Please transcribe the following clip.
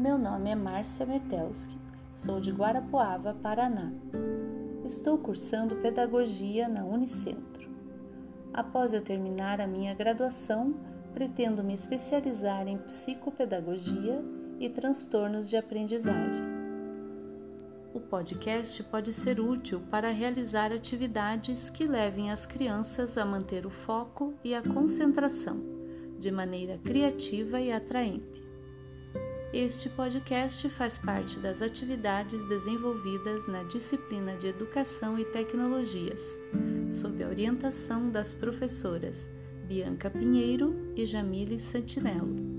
Meu nome é Márcia Metelski, sou de Guarapuava, Paraná. Estou cursando Pedagogia na Unicentro. Após eu terminar a minha graduação, pretendo me especializar em psicopedagogia e transtornos de aprendizagem. O podcast pode ser útil para realizar atividades que levem as crianças a manter o foco e a concentração de maneira criativa e atraente. Este podcast faz parte das atividades desenvolvidas na disciplina de Educação e Tecnologias, sob a orientação das professoras Bianca Pinheiro e Jamile Santinello.